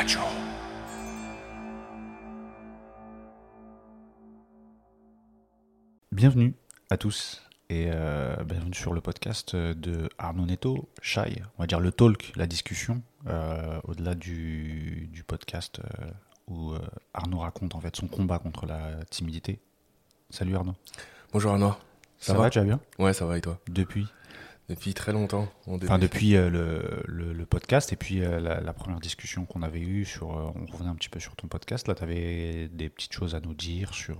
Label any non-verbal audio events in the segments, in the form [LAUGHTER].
Radio. Bienvenue à tous et euh, bienvenue sur le podcast de Arnaud Neto, Shai, on va dire le talk, la discussion, euh, au-delà du, du podcast euh, où euh, Arnaud raconte en fait son combat contre la timidité. Salut Arnaud. Bonjour Arnaud. Ça, va, tu vas bien? Ouais, ça va et toi? Depuis? Depuis très longtemps. on Enfin, depuis euh, le, le- le podcast et puis euh, la, la première discussion qu'on avait eue sur. euh, on revenait un petit peu sur ton podcast. Là, tu avais des petites choses à nous dire sur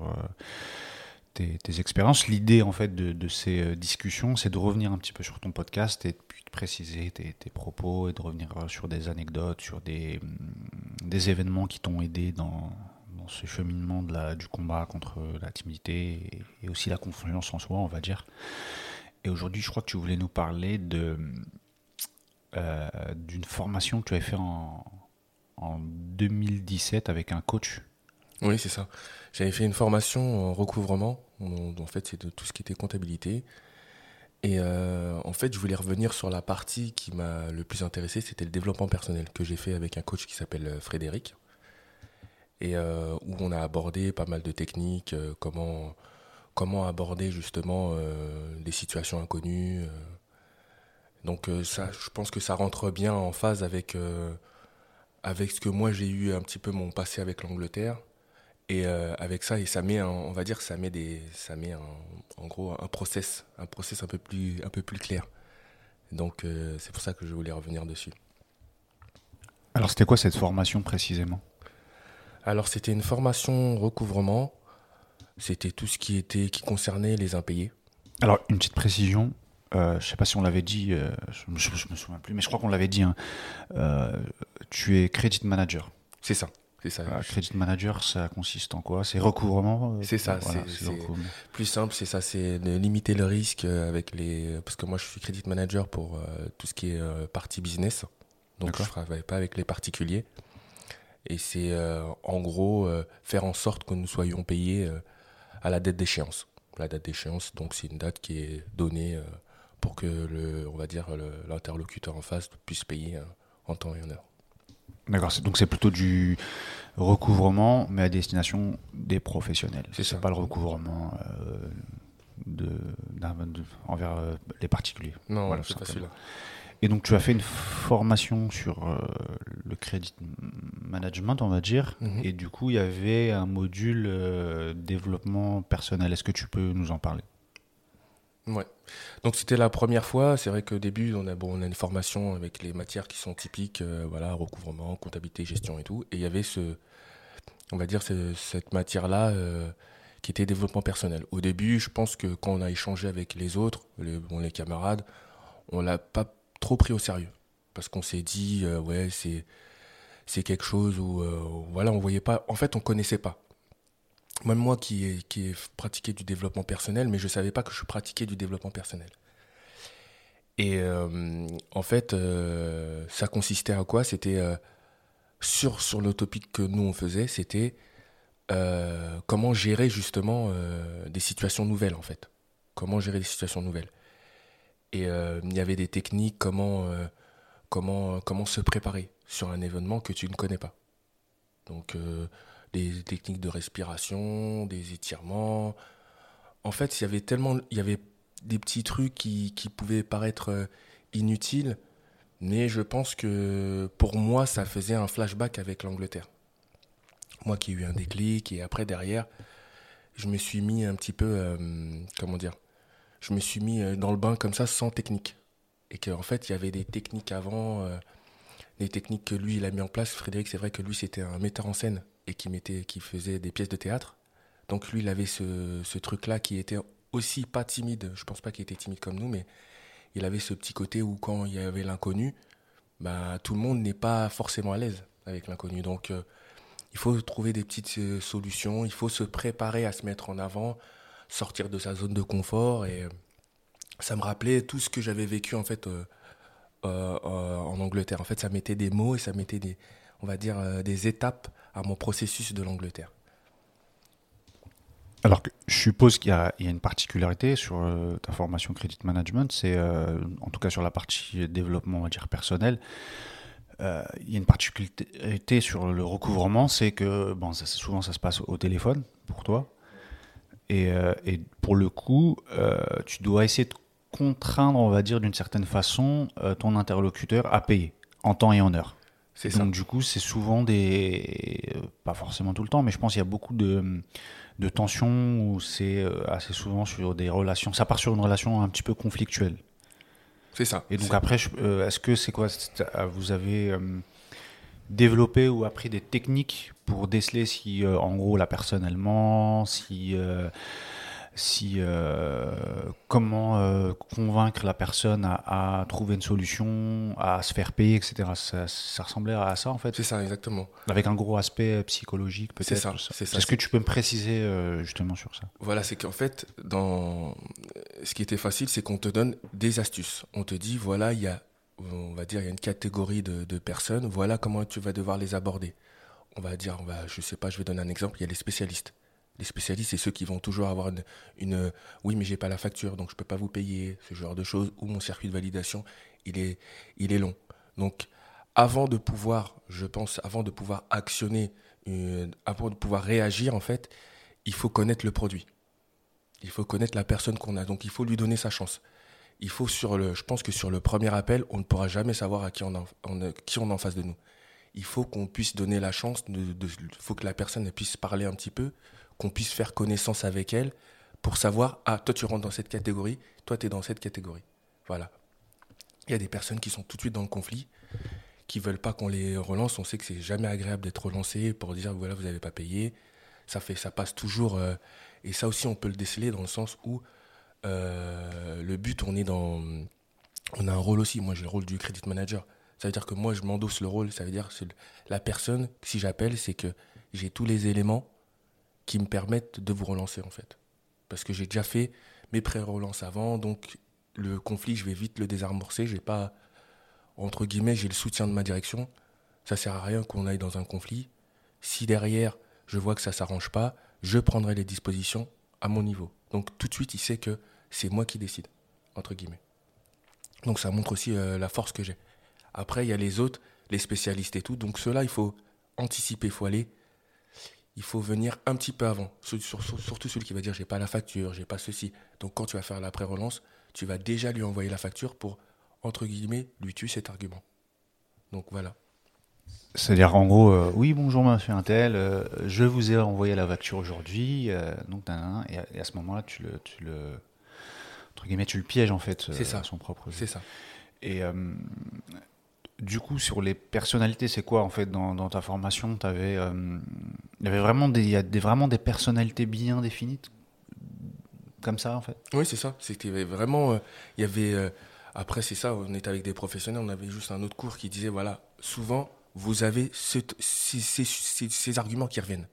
tes, tes expériences. L'idée, en fait, de, de ces discussions, c'est de revenir un petit peu sur ton podcast et puis de préciser tes, tes propos et de revenir sur des anecdotes, sur des, hum, des événements qui t'ont aidé dans, dans ce cheminement de la, du combat contre la timidité et, et aussi la confiance en soi, on va dire. Et aujourd'hui, je crois que tu voulais nous parler de euh, d'une formation que tu avais fait en, en 2017 avec un coach. Oui, c'est ça. J'avais fait une formation en recouvrement. En, fait, c'est de tout ce qui était comptabilité. Et euh, en fait, je voulais revenir sur la partie qui m'a le plus intéressé, c'était le développement personnel que j'ai fait avec un coach qui s'appelle euh, Frédéric. Et où on a abordé pas mal de techniques, comment, comment aborder justement euh, des situations inconnues. euh. Donc euh, ça, je pense que ça rentre bien en phase avec, avec ce que moi j'ai eu un petit peu mon passé avec l'Angleterre. Et euh, avec ça, et ça met, un- on va dire, ça met des, ça met un- en gros un process, un process un peu plus, un peu plus clair. Donc euh, c'est pour ça que je voulais revenir dessus. Alors, c'était quoi cette formation précisément? Alors c'était une formation recouvrement. C'était tout ce qui était, qui concernait les impayés. Alors, une petite précision. Euh, je sais pas si on l'avait dit, euh, je, je- je me souviens plus, mais je crois qu'on l'avait dit. hein. Euh, tu es credit manager. C'est ça, c'est ça. Euh, credit manager, ça consiste en quoi? C'est recouvrement C'est ça, voilà, c'est-. Plus simple, c'est ça, c'est de limiter le risque avec les. Parce que moi, je suis credit manager pour tout ce qui est partie business. Donc, je ne travaille pas avec les particuliers. Et c'est en gros faire en sorte que nous soyons payés à la date d'échéance. La date d'échéance, donc, c'est une date qui est donnée euh, pour que le, on va dire, l'interlocuteur en face puisse payer euh, en temps et en heure. D'accord, donc c'est plutôt du recouvrement, mais à destination des professionnels. C'est pas le recouvrement euh, de, envers euh, les particuliers. Non, Voilà, c'est pas celui-là. Et donc tu as fait une formation sur euh, le credit management, on va dire, Mhm. et du coup il y avait un module euh, développement personnel. Est-ce que tu peux nous en parler? Ouais. Donc c'était la première fois. C'est vrai qu'au début, on a, bon, on a une formation avec les matières qui sont typiques, euh, voilà, recouvrement, comptabilité, gestion et tout. Et il y avait ce, on va dire, ce- cette matière-là euh, qui était développement personnel. Au début, je pense que quand on a échangé avec les autres, les, bon, les camarades, on l'a pas trop pris au sérieux. Parce qu'on s'est dit, euh, ouais, c'est, c'est quelque chose où, euh, voilà, on voyait pas, en fait, on connaissait pas. Même moi qui ai, qui pratiqué du développement personnel, mais je savais pas que je pratiquais du développement personnel. Et euh, en fait, ça consistait à quoi? C'était sur, sur le topic que nous on faisait, c'était comment gérer justement des situations nouvelles en fait. Comment gérer des situations nouvelles. Et euh, il y avait des techniques, comment, euh, comment, comment se préparer sur un événement que tu ne connais pas. Donc euh, des techniques de respiration, des étirements. En fait, il y avait tellement, il y avait des petits trucs qui, qui pouvaient paraître inutiles, mais je pense que pour moi, ça faisait un flashback avec l'Angleterre. Moi qui ai eu un déclic, et après derrière, je me suis mis un petit peu, comment dire, je me suis mis euh, dans le bain comme ça, sans technique. Et qu'en fait, il y avait des techniques avant, euh, des techniques que lui, il a mis en place. Frédéric, c'est vrai que lui, c'était un metteur en scène et qui, mettait, qui faisait des pièces de théâtre. Donc lui, il avait ce, truc-là qui était aussi pas timide. Je pense pas qu'il était timide comme nous, mais il avait ce petit côté où quand il y avait l'inconnu, bah, tout le monde n'est pas forcément à l'aise avec l'inconnu. Donc euh, il faut trouver des petites solutions, il faut se préparer à se mettre en avant, sortir de sa zone de confort. Et euh, ça me rappelait tout ce que j'avais vécu en fait euh, euh, en Angleterre. En fait, ça mettait des mots et ça mettait des, on va dire, des étapes à mon processus de l'Angleterre. Alors, que je suppose qu'il y, a une particularité sur ta formation Credit Management, c'est en tout cas sur la partie développement, on va dire personnel. il y a une particularité sur le recouvrement, c'est que bon, souvent ça se passe au téléphone pour toi. Et, euh, et pour le coup, euh, tu dois essayer de contraindre, on va dire d'une certaine façon, ton interlocuteur à payer en temps et en heure. C'est Donc du coup, c'est souvent des... Pas forcément tout le temps, mais je pense qu'il y a beaucoup de, de tensions où c'est assez souvent sur des relations... Ça part sur une relation un petit peu conflictuelle. C'est ça. Et donc après, euh, est-ce que c'est quoi euh, Vous avez euh, développé ou appris des techniques pour déceler si, en gros, la personne elle ment, si si euh, comment euh, convaincre la personne à, trouver une solution, à se faire payer, etc. Ça, ressemblait à ça en fait. C'est ça, exactement. Avec un gros aspect psychologique peut-être. C'est ça. C'est Est-ce que tu peux me préciser euh, justement sur ça? Voilà, c'est qu'en fait, dans ce qui était facile, c'est qu'on te donne des astuces. On te dit voilà, il y a, on va dire, il y a une catégorie de, personnes. Voilà comment tu vas devoir les aborder. On va dire, on va, je sais pas, je vais donner un exemple. Il y a les spécialistes les spécialistes, c'est ceux qui vont toujours avoir une, oui, mais j'ai pas la facture, donc je peux pas vous payer, ce genre de choses, ou mon circuit de validation, il est, il est long. Donc, avant de pouvoir, je pense, avant de pouvoir actionner, avant de pouvoir réagir, en fait, il faut connaître le produit. Il faut connaître la personne qu'on a. Donc, il faut lui donner sa chance. Il faut sur le, je pense que sur le premier appel, on ne pourra jamais savoir à qui on, a, qui on en face de nous. Il faut qu'on puisse donner la chance, de, faut que la personne puisse parler un petit peu, qu'on puisse faire connaissance avec elle pour savoir, ah, toi tu rentres dans cette catégorie, toi tu es dans cette catégorie. Voilà. Il y a des personnes qui sont tout de suite dans le conflit, qui veulent pas qu'on les relance. On sait que c'est jamais agréable d'être relancé pour dire, voilà, vous n'avez pas payé. Ça, fait, ça passe toujours. Euh, et ça aussi, on peut le déceler dans le sens où le but, on est dans. On a un rôle aussi. Moi, j'ai le rôle du credit manager. Ça veut dire que moi, je m'endosse le rôle. Ça veut dire que la personne, si j'appelle, c'est que j'ai tous les éléments qui me permettent de vous relancer en fait. Parce que j'ai déjà fait mes pré-relances avant, donc le conflit, je vais vite le désamorcer. J'ai pas, entre guillemets, j'ai le soutien de ma direction. Ça sert à rien qu'on aille dans un conflit. Si derrière, je vois que ça s'arrange pas, je prendrai les dispositions à mon niveau. Donc tout de suite, il sait que c'est moi qui décide, entre guillemets. Donc ça montre aussi euh, la force que j'ai. Après, il y a les autres, les spécialistes et tout. Donc ceux-là, il faut anticiper, il faut aller il faut venir un petit peu avant. Surtout celui qui va dire j'ai pas la facture, j'ai pas ceci. Donc quand tu vas faire la pré-relance, tu vas déjà lui envoyer la facture pour, entre guillemets, lui tuer cet argument. Donc voilà. C'est-à-dire en gros, euh, oui bonjour monsieur Intel, euh, je vous ai envoyé la facture aujourd'hui, donc et, à, ce moment-là tu le, tu le, entre guillemets, tu le pièges en fait. C'est ça. son propre. C'est ça. Et du coup, sur les personnalités, c'est quoi en fait dans, ta formation? Avais, euh, Il y avait vraiment des, y a des, vraiment des personnalités bien définies comme ça en fait? Oui, c'est ça. C'était vraiment. Euh, il y avait. Euh, après, c'est ça, on était avec des professionnels, on avait juste un autre cours qui disait voilà, souvent, vous avez ces, ces, arguments qui reviennent.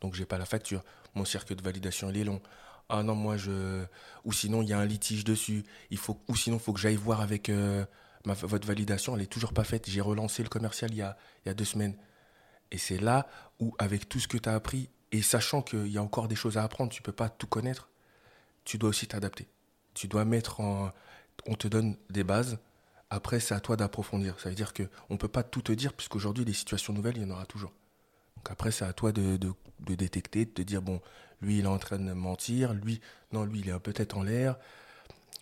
Donc, j'ai pas la facture. Mon circuit de validation, il est long. Ah non, moi, je. Ou sinon, il y a un litige dessus. Il faut... Ou sinon, faut que j'aille voir avec votre validation, elle est toujours pas faite. J'ai relancé le commercial il y a, il y a deux semaines. Et c'est là où, avec tout ce que tu as appris, et sachant qu'il y a encore des choses à apprendre, tu peux pas tout connaître, tu dois aussi t'adapter. Tu dois mettre en... On te donne des bases, après c'est à toi d'approfondir. Ça veut dire qu'on ne peut pas tout te dire, puisqu'aujourd'hui, des situations nouvelles, il y en aura toujours. Donc après, c'est à toi de, de, de, détecter, de te dire, bon, lui, il est en train de mentir, lui, non, lui, il est peut-être en l'air,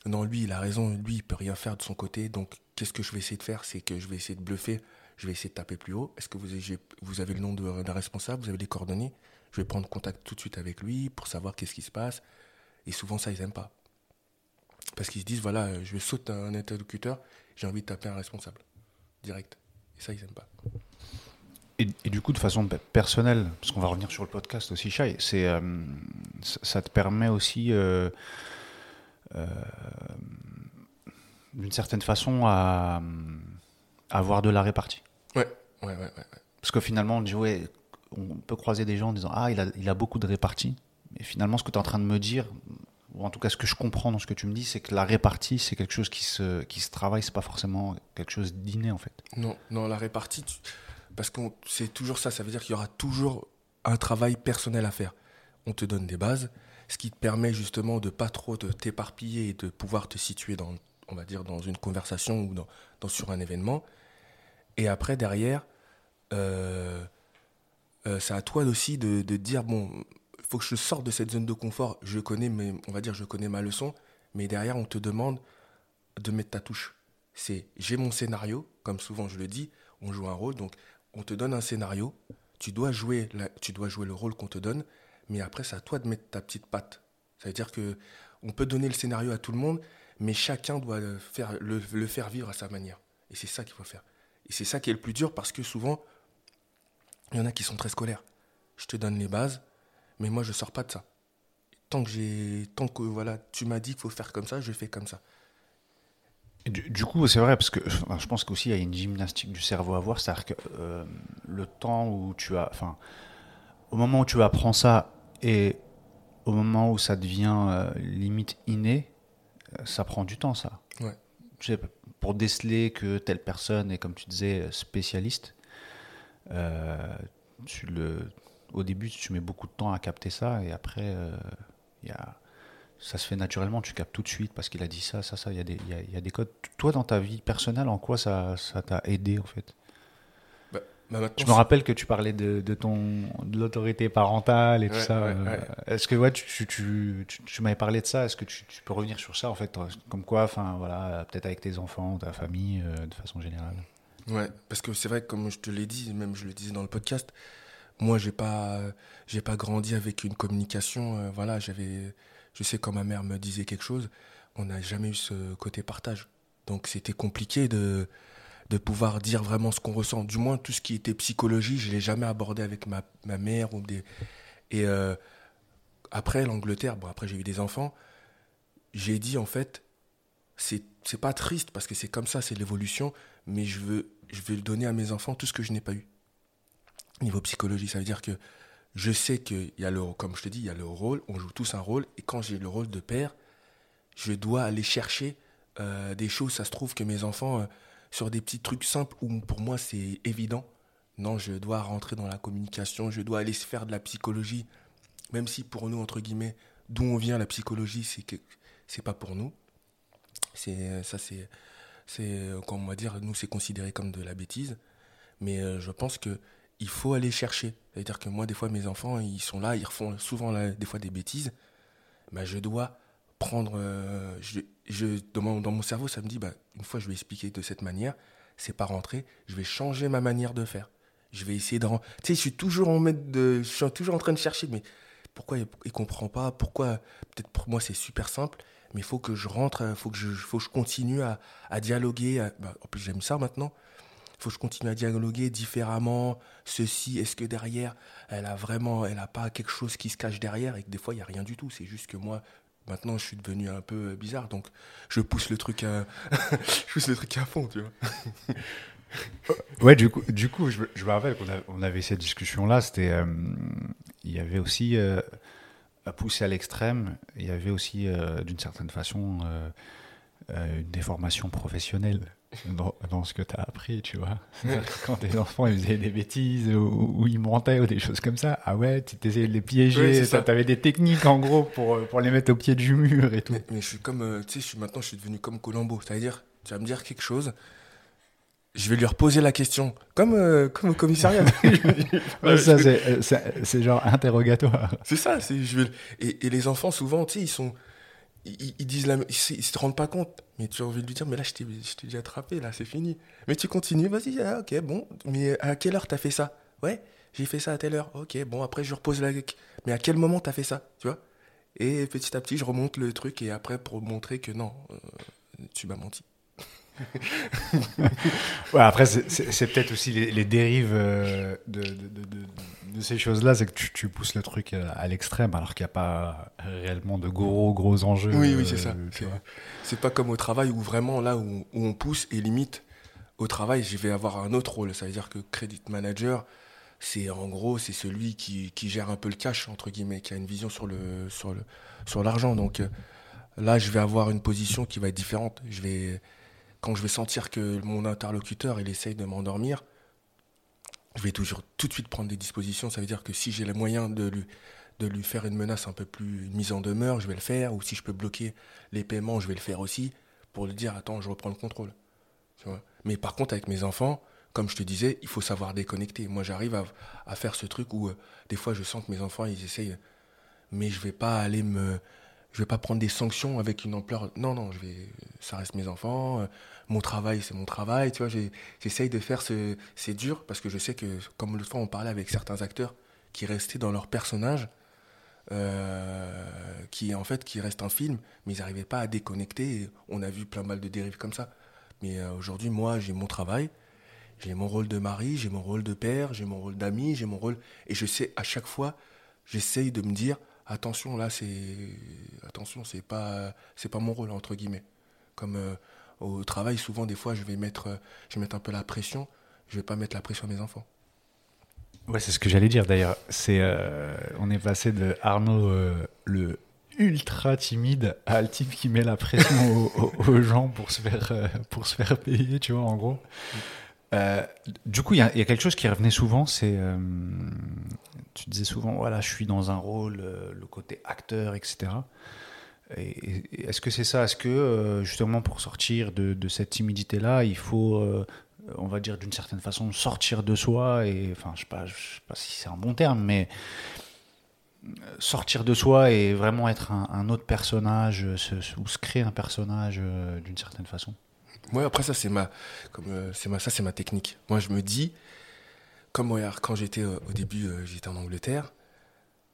non, lui, il a raison, lui, il peut rien faire de son côté, donc qu'est-ce que je vais essayer de faire? C'est que je vais essayer de bluffer, je vais essayer de taper plus haut. Est-ce que vous avez, le nom d'un responsable, vous avez les coordonnées? Je vais prendre contact tout de suite avec lui pour savoir qu'est-ce qui se passe. Et souvent, ça, ils n'aiment pas. Parce qu'ils se disent, voilà, je vais sauter un interlocuteur, j'ai envie de taper un responsable. Direct. Et ça, ils n'aiment pas. Et, du coup, de façon personnelle, parce qu'on va revenir sur le podcast aussi, Chai, c'est, euh, ça te permet aussi euh, euh, d'une certaine façon, à, avoir de la répartie. Ouais, ouais, ouais. Parce que finalement, on dit, ouais, on peut croiser des gens en disant, ah, il a, il a beaucoup de répartie. Mais finalement, ce que tu es en train de me dire, ou en tout cas ce que je comprends dans ce que tu me dis, c'est que la répartie, c'est quelque chose qui se, qui se travaille, c'est pas forcément quelque chose d'inné en fait. Non, non, la répartie, parce que c'est toujours ça, ça veut dire qu'il y aura toujours un travail personnel à faire. On te donne des bases, ce qui te permet justement de pas trop t'éparpiller et de pouvoir te situer dans on va dire, dans une conversation ou dans, sur un événement. Et après, derrière, euh, euh, c'est à toi aussi de, dire, bon, il faut que je sorte de cette zone de confort. Je connais, mais on va dire, je connais ma leçon, mais derrière, on te demande de mettre ta touche. C'est, j'ai mon scénario, comme souvent je le dis, on joue un rôle, donc on te donne un scénario, tu dois jouer, le rôle qu'on te donne, mais après, c'est à toi de mettre ta petite patte. Ça veut dire que on peut donner le scénario à tout le monde, mais chacun doit le faire, vivre à sa manière. Et c'est ça qu'il faut faire. Et c'est ça qui est le plus dur parce que souvent, il y en a qui sont très scolaires. Je te donne les bases, mais moi, je sors pas de ça. Tant que j'ai, tant que voilà, tu m'as dit qu'il faut faire comme ça, je fais comme ça. Du, coup, c'est vrai, parce que je pense qu'aussi il y a une gymnastique du cerveau à voir, c'est-à-dire que euh, le temps où tu as. Enfin, au moment où tu apprends ça et au moment où ça devient euh, limite inné, euh, ça prend du temps, ça. Ouais. pour déceler que telle personne est, comme tu disais, spécialiste, tu le, au début, tu mets beaucoup de temps à capter ça et après, il y a ça se fait naturellement, tu captes tout de suite parce qu'il a dit ça, ça, ça. Il y, a des, il, y a, des codes. Toi, dans ta vie personnelle, en quoi ça, ça t'a aidé en fait? Bah, bah Je me rappelle que tu parlais de, de ton de l'autorité parentale et tout ça. Euh, est-ce que ouais, tu, tu, tu, m'avais parlé de ça Est-ce que tu, peux revenir sur ça en fait Comme quoi, enfin voilà, peut-être avec tes enfants, ta famille, euh, de façon générale? Ouais, parce que c'est vrai, comme je te l'ai dit, même je le disais dans le podcast, moi j'ai pas j'ai pas grandi avec une communication. Euh, voilà, j'avais je sais quand ma mère me disait quelque chose, on n'a jamais eu ce côté partage. Donc c'était compliqué de, de pouvoir dire vraiment ce qu'on ressent. Du moins, tout ce qui était psychologie, je ne l'ai jamais abordé avec ma, ma mère. Et euh, après l'Angleterre, bon, après j'ai eu des enfants, j'ai dit en fait, c'est, pas triste parce que c'est comme ça, c'est l'évolution, mais je veux, je vais donner à mes enfants tout ce que je n'ai pas eu. Niveau psychologie, ça veut dire que je sais qu'il y a le, comme je te dis, il y a le rôle, on joue tous un rôle, et quand j'ai le rôle de père, je dois aller chercher euh, des choses, ça se trouve que mes enfants, euh, sur des petits trucs simples où pour moi c'est évident, non, je dois rentrer dans la communication, je dois aller se faire de la psychologie, même si pour nous, entre guillemets, d'où on vient la psychologie, c'est que c'est pas pour nous. C'est ça, c'est, c'est, on va dire, nous c'est considéré comme de la bêtise, mais euh, je pense que il faut aller chercher. C'est-à-dire que moi, des fois, mes enfants, ils sont là, ils refont souvent des fois des bêtises. Bah, je dois prendre. Euh, je, je, dans, mon, cerveau, ça me dit, bah, une fois, je vais expliquer de cette manière, c'est pas rentrer, je vais changer ma manière de faire. Je vais essayer de. Tu sais, je suis toujours en de, je suis toujours en train de chercher, mais pourquoi il, ne comprend pas? Pourquoi Peut-être pour moi, c'est super simple, mais il faut que je rentre, il faut que je, faut que je continue à, à dialoguer. Bah, en plus, j'aime ça maintenant faut que je continue à dialoguer différemment. Ceci, est-ce que derrière, elle a vraiment, elle a pas quelque chose qui se cache derrière et que des fois, il n'y a rien du tout. C'est juste que moi, maintenant, je suis devenu un peu bizarre. Donc, je pousse le truc à, [LAUGHS] je pousse le truc à fond, tu vois. [LAUGHS] ouais, du coup, du coup je, me rappelle qu'on avait cette discussion-là. C'était, euh, il y avait aussi, euh, à pousser à l'extrême, il y avait aussi, euh, d'une certaine façon, une déformation professionnelle [LAUGHS] dans, ce que tu as appris, tu vois. [LAUGHS] Quand tes enfants ils faisaient des bêtises ou, ils mentaient ou des choses comme ça, ah ouais, tu essayais de les piéger, tu avais des techniques en gros pour, pour les mettre au pied du mur et tout. Mais, je suis comme, euh, tu sais, maintenant je suis devenu comme Colombo, c'est-à-dire, tu vas me dire quelque chose, je vais lui reposer la question, comme, euh, comme au commissariat. [LAUGHS] ça, euh, c'est genre interrogatoire. C'est ça, je vais... et, et les enfants, souvent, tu sais, ils sont ils, disent la, ils, se rendent pas compte. Mais tu as envie de lui dire, mais là, je t'ai déjà attrapé, là, c'est fini. Mais tu continues, vas-y, ah, ok, bon. Mais à quelle heure t'as fait ça? Ouais, j'ai fait ça à telle heure. Ok, bon, après, je repose la. Mais à quel moment t'as fait ça Tu vois? Et petit à petit, je remonte le truc et après, pour montrer que non, euh, tu m'as menti. Ouais, après, c'est peut-être aussi les, dérives euh, de, de, ces choses-là, c'est que tu, pousses le truc à l'extrême alors qu'il n'y a pas réellement de gros, gros enjeux. Oui, oui, c'est ça. C'est pas comme au travail où vraiment, là où, on pousse et limite, au travail, je vais avoir un autre rôle. Ça veut dire que credit manager, c'est en gros, c'est celui qui, qui, gère un peu le cash, entre guillemets, qui a une vision sur le sur le sur l'argent. Donc euh, là, je vais avoir une position qui va être différente. Je vais quand je vais sentir que mon interlocuteur il essaye de m'endormir, je vais toujours tout de suite prendre des dispositions. Ça veut dire que si j'ai les moyens de lui, faire une menace un peu plus, mise en demeure, je vais le faire. Ou si je peux bloquer les paiements, je vais le faire aussi pour lui dire attends, je reprends le contrôle. Mais par contre, avec mes enfants, comme je te disais, il faut savoir déconnecter. Moi, j'arrive à, faire ce truc où euh, des fois, je sens que mes enfants, ils essayent, mais je vais pas aller me, je vais pas prendre des sanctions avec une ampleur. Non, non, je vais, ça reste mes enfants. Euh, mon travail, c'est mon travail. Tu vois, j'essaye de faire ce, c'est dur parce que je sais que, comme le fois, on parlait avec certains acteurs qui restaient dans leur personnage. Euh, qui en fait qui reste un film, mais ils n'arrivaient pas à déconnecter. on a vu plein mal de dérives comme ça. Mais aujourd'hui, moi, j'ai mon travail, j'ai mon rôle de mari, j'ai mon rôle de père, j'ai mon rôle d'ami, j'ai mon rôle. Et je sais, à chaque fois, j'essaye de me dire attention, là, c'est. Attention, c'est pas, c'est pas mon rôle, entre guillemets. Comme euh, au travail, souvent, des fois, je vais, mettre, je vais mettre un peu la pression, je vais pas mettre la pression à mes enfants. Ouais, c'est ce que j'allais dire d'ailleurs. C'est, euh, on est passé de Arnaud, euh, le ultra timide, à le type qui met la pression [LAUGHS] aux, gens pour se faire, pour se faire payer, tu vois, en gros. Euh, du coup, il y, a quelque chose qui revenait souvent, c'est euh, tu disais souvent, voilà, je suis dans un rôle, euh, le côté acteur, etc. Et, est-ce que c'est ça? Est-ce que justement pour sortir de, cette timidité-là, il faut, on va dire d'une certaine façon, sortir de soi et, enfin, je sais pas, sais pas si c'est un bon terme, mais sortir de soi et vraiment être un, autre personnage, ou se créer un personnage d'une certaine façon? Moi, après, ça, c'est ma, euh, ma, ma technique. Moi, je me dis, comme quand j'étais euh, au début, euh, j'étais en Angleterre,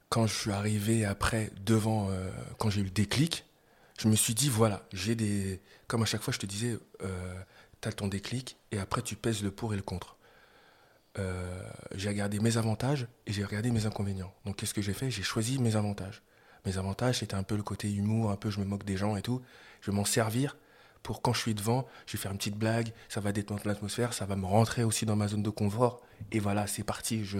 quand je suis arrivé après, devant, quand j'ai eu le déclic, je me suis dit, voilà, j'ai des. Comme à chaque fois, je te disais, tu as ton déclic et après, tu pèses le pour et le contre. j'ai regardé mes avantages et j'ai regardé mes inconvénients. Donc, qu'est-ce que j'ai fait? J'ai choisi mes avantages. Mes avantages, c'était un peu le côté humour, un peu je me moque des gens et tout. Je vais m'en servir pour quand je suis devant, je vais faire une petite blague, ça va détendre l'atmosphère, ça va me rentrer aussi dans ma zone de confort. Et voilà, c'est parti. Je,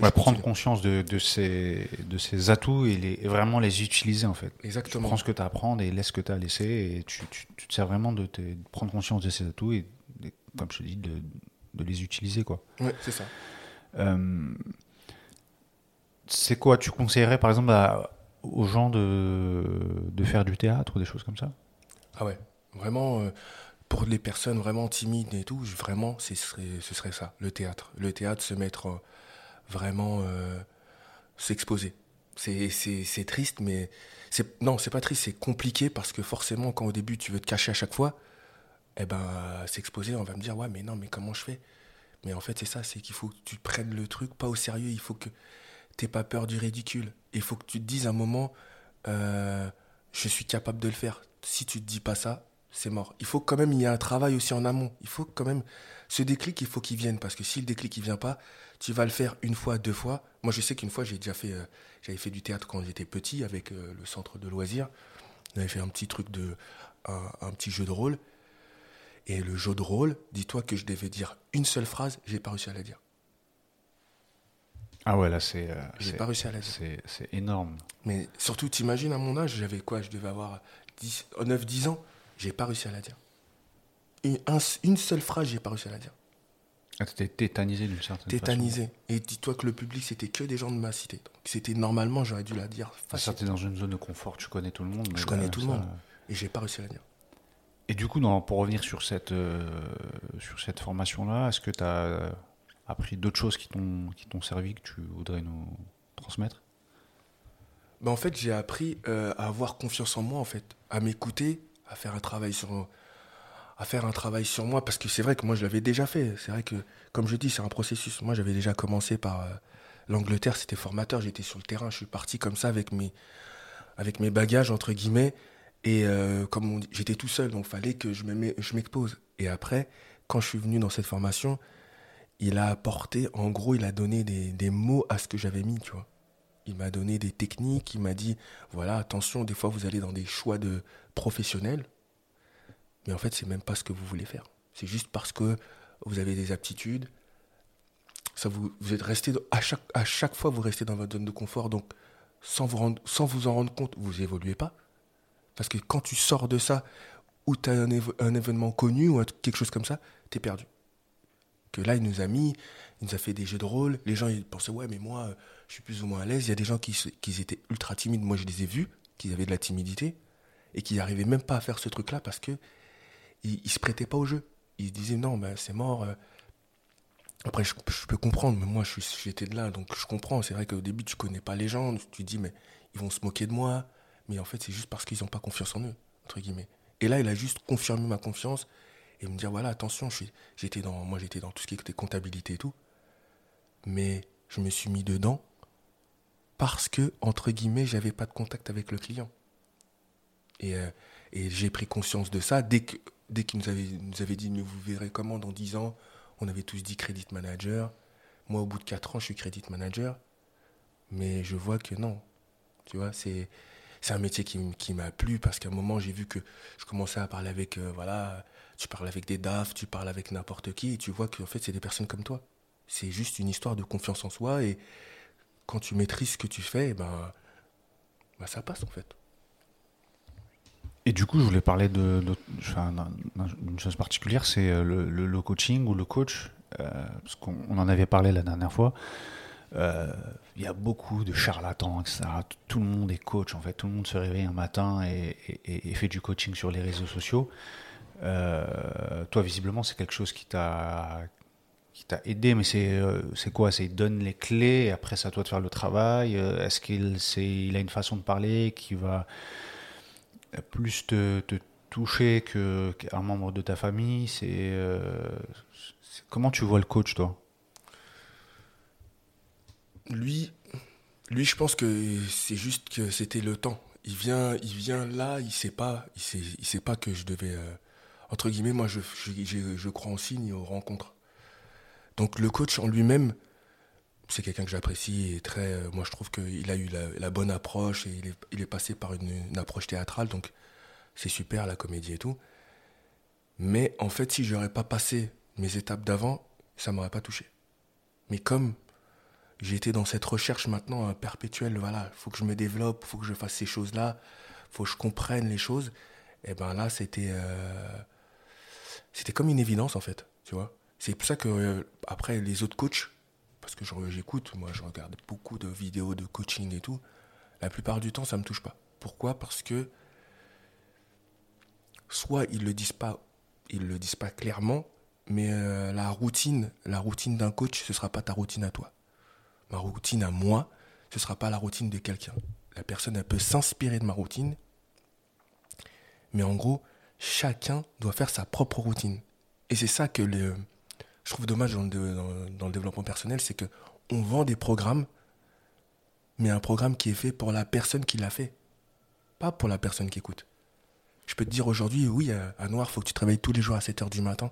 je prendre conscience de, de, ces, de ces atouts et, les, vraiment les utiliser en fait. Exactement. Tu prends ce que tu as à apprendre et laisse ce que tu as à laisser et tu, tu, te sers vraiment de, prendre conscience de ces atouts et, comme je te dis, de, de les utiliser. quoi. Ouais, c'est ça. Euh, c'est quoi Tu conseillerais par exemple aux gens de, de faire du théâtre ou des choses comme ça? Ah ouais, Vraiment, euh, pour les personnes vraiment timides et tout, vraiment, ce serait, ce serait ça, le théâtre. Le théâtre, se mettre euh, vraiment, euh, s'exposer. C'est triste, mais non, c'est pas triste, c'est compliqué parce que forcément, quand au début tu veux te cacher à chaque fois, eh ben, s'exposer, on va me dire, ouais, mais non, mais comment je fais? Mais en fait, c'est ça, c'est qu'il faut que tu prennes le truc pas au sérieux, il faut que tu pas peur du ridicule. Il faut que tu te dises un moment, je suis capable de le faire. Si tu te dis pas ça, c'est mort. Il faut quand même, il y a un travail aussi en amont. Il faut quand même, ce déclic, il faut qu'il vienne. Parce que si le déclic, il vient pas, tu vas le faire une fois, deux fois. Moi, je sais qu'une fois, j'ai déjà fait, euh, j'avais fait du théâtre quand j'étais petit avec euh, le centre de loisirs. On avait fait un petit truc de, un, petit jeu de rôle. Et le jeu de rôle, dis-toi que je devais dire une seule phrase, j'ai pas réussi à la dire. Ah ouais, là, c'est. Euh, j'ai pas réussi à la dire. C'est énorme. Mais surtout, t'imagines, à mon âge, j'avais quoi? Je devais avoir 9-10 ans. J'ai pas réussi à la dire. Une, une seule phrase, j'ai pas réussi à la dire. Ah, t'étais tétanisé d'une certaine tétanisé. Et dis-toi que le public, c'était que des gens de ma cité. c'était normalement, j'aurais dû la dire facile. t'es dans une zone de confort, tu connais tout le monde. Je connais tout le monde. Et j'ai pas réussi à la dire. Et du coup, pour revenir sur cette, euh, sur cette formation-là, est-ce que tu as euh, appris d'autres choses qui t'ont servi, que tu voudrais nous transmettre? Ben, En fait, j'ai appris euh, à avoir confiance en moi, en fait, à m'écouter à faire un travail sur à faire un travail sur moi parce que c'est vrai que moi je l'avais déjà fait. C'est vrai que comme je dis c'est un processus. Moi j'avais déjà commencé par euh, l'Angleterre. C'était formateur. J'étais sur le terrain. Je suis parti comme ça avec mes avec mes bagages entre guillemets. Et euh, comme j'étais tout seul donc fallait que je m'expose. Et après quand je suis venu dans cette formation il a apporté en gros il a donné des, des mots à ce que j'avais mis tu vois il m'a donné des techniques, il m'a dit, voilà, attention, des fois vous allez dans des choix de professionnels, mais en fait, c'est même pas ce que vous voulez faire. C'est juste parce que vous avez des aptitudes, ça vous, vous êtes resté, à chaque, fois, vous restez dans votre zone de confort, donc sans vous, en rendre compte, vous évoluez pas. Parce que quand tu sors de ça, ou tu as un, un, événement connu ou quelque chose comme ça, tu es perdu. Que là, il nous a mis, il nous a fait des jeux de rôle, les gens ils pensaient, ouais, mais moi, je suis plus ou moins à l'aise. Il y a des gens qui, étaient ultra timides. Moi, je les ai vus, qui avaient de la timidité et qui n'arrivaient même pas à faire ce truc-là parce que ils, se prêtaient pas au jeu. Ils disaient non, ben, c'est mort. Euh, après, je, peux comprendre, mais moi, j'étais de là, donc je comprends. C'est vrai qu'au début, tu connais pas les gens, tu dis, mais ils vont se moquer de moi. Mais en fait, c'est juste parce qu'ils n'ont pas confiance en eux, entre guillemets. Et là, il a juste confirmé ma confiance et me dire, voilà, attention, j'étais dans, moi, j'étais dans tout ce qui était comptabilité et tout. Mais je me suis mis dedans parce que, entre guillemets, j'avais pas de contact avec le client. Et, euh, j'ai pris conscience de ça dès que dès qu'il nous avait, nous avait dit, vous verrez comment dans 10 ans, on avait tous dit crédit manager. Moi, au bout de 4 ans, je suis crédit manager. Mais je vois que non. Tu vois, c'est, c'est un métier qui, m'a plu parce qu'à un moment, j'ai vu que je commençais à parler avec, euh, voilà, tu parles avec des DAF, tu parles avec n'importe qui, et tu vois qu'en fait, c'est des personnes comme toi. C'est juste une histoire de confiance en soi, et quand tu maîtrises ce que tu fais, eh ben, ben ça passe en fait. Et du coup, je voulais parler de, d'une chose particulière, c'est euh, le, coaching ou le coach, euh, parce qu'on en avait parlé la dernière fois. Euh, il y a beaucoup de charlatans, etc. Tout le monde est coach, en fait. Tout le monde se réveille un matin et, fait du coaching sur les réseaux sociaux. toi, visiblement, c'est quelque chose qui t'a qui t'a aidé, mais c'est c'est quoi? C'est donne les clés, après c'est à toi de faire le travail. Est-ce qu'il il a une façon de parler qui va plus te, toucher qu'un membre de ta famille? Euh, comment tu vois le coach, toi? Lui, lui, je pense que c'est juste que c'était le temps. Il vient, il vient là, il sait pas, il sait, il sait pas que je devais. Euh, entre guillemets, moi, je, je, je, crois en signe et aux rencontres. Donc le coach en lui-même, c'est quelqu'un que j'apprécie et très. Euh, moi, je trouve qu'il a eu la, bonne approche et il est, il passé par une, approche théâtrale, donc c'est super la comédie et tout. Mais en fait, si j'aurais pas passé mes étapes d'avant, ça m'aurait pas touché. Mais comme j'étais dans cette recherche maintenant perpétuelle, voilà, faut que je me développe, faut que je fasse ces choses-là, faut que je comprenne les choses. Et ben là, c'était euh, c'était comme une évidence en fait, tu vois. C'est pour ça que euh, après les autres coachs parce que j'écoute, moi je regarde beaucoup de vidéos de coaching et tout, la plupart du temps ça me touche pas. Pourquoi? Parce que soit ils le disent pas, ils le disent pas clairement, mais euh, la routine, la routine d'un coach, ce sera pas ta routine à toi. Ma routine à moi, ce sera pas la routine de quelqu'un. La personne elle peut s'inspirer de ma routine, mais en gros, chacun doit faire sa propre routine. Et c'est ça que le, je trouve dommage dans le, développement personnel, c'est que on vend des programmes, mais un programme qui est fait pour la personne qui l'a fait, pas pour la personne qui écoute. Je peux te dire aujourd'hui, oui, à, Noir, il faut que tu travailles tous les jours à 7 h du matin,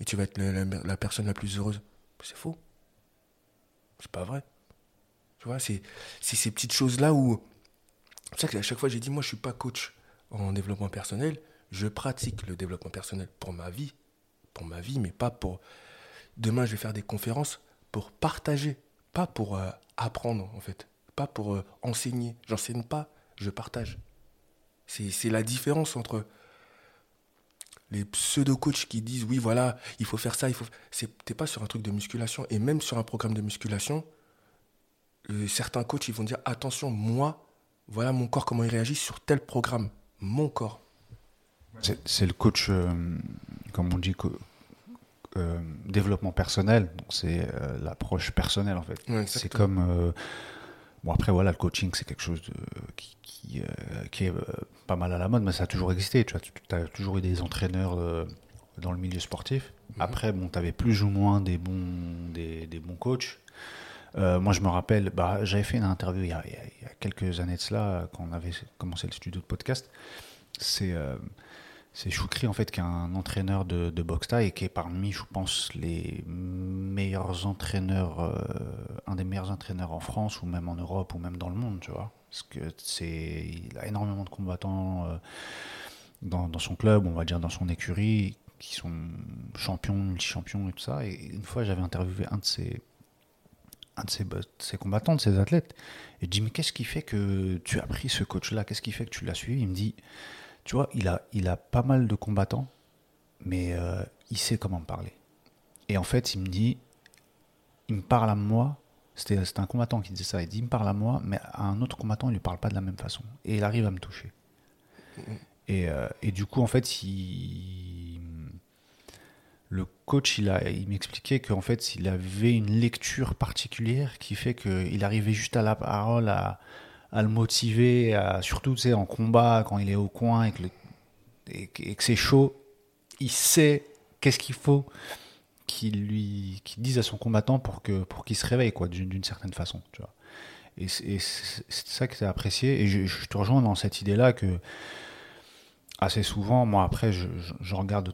et tu vas être la, personne la plus heureuse. C'est faux. C'est pas vrai. Tu vois, c'est ces petites choses-là où. C'est ça qu'à chaque fois, j'ai dit, moi, je suis pas coach en développement personnel, je pratique le développement personnel pour ma vie, pour ma vie, mais pas pour... Demain, je vais faire des conférences pour partager, pas pour euh, apprendre, en fait. Pas pour euh, enseigner. J'enseigne pas, je partage. C'est la différence entre les pseudo-coachs qui disent oui, voilà, il faut faire ça, il faut. T'es pas sur un truc de musculation. Et même sur un programme de musculation, euh, certains coachs, ils vont dire attention, moi, voilà mon corps, comment il réagit sur tel programme. Mon corps. C'est le coach, comme on dit, euh, développement personnel. C'est euh, l'approche personnelle en fait. c'est comme euh, bon après voilà le coaching c'est quelque chose de, qui qui, qui est pas mal à la mode mais ça a toujours existé. Tu as, as toujours eu des entraîneurs dans le milieu sportif. Mhm. Après bon tu avais plus ou moins des bons des, des bons coachs. moi, je me rappelle, bah, j'avais fait une interview il y, a, il y, a, quelques années de cela, quand on avait commencé le studio de podcast. C'est c'est Choukri en fait qui est un entraîneur de, de boxe et qui est parmi, je pense, les meilleurs entraîneurs, euh, un des meilleurs entraîneurs en France ou même en Europe ou même dans le monde, tu vois. Parce que c'est, il a énormément de combattants euh, dans, son club, on va dire dans son écurie, qui sont champions, multi-champions et tout ça. Et une fois, j'avais interviewé un de ces un de ces, ses combattants, de ces athlètes, et je dis mais qu'est-ce qui fait que tu as pris ce coach-là? Qu'est-ce qui fait que tu l'as suivi? Il me dit tu vois, il a, il a pas mal de combattants, mais euh, il sait comment me parler. Et en fait, il me dit, il me parle à moi. C'était un combattant qui disait ça. Il il me parle à moi, mais à un autre combattant, il ne lui parle pas de la même façon. Et il arrive à me toucher. Et, euh, et du coup, en fait, il, le coach, il, il m'expliquait qu'en fait, s'il avait une lecture particulière qui fait qu'il arrivait juste à la parole, à, à le motiver, surtout en combat, quand il est au coin et que, c'est chaud, il sait qu'est-ce qu'il faut qu'il lui qu'il dise à son combattant pour que pour qu'il se réveille quoi d'une certaine façon et c'est ça que as apprécié. Et je, je, te rejoins dans cette idée là que assez souvent, moi après, je, regarde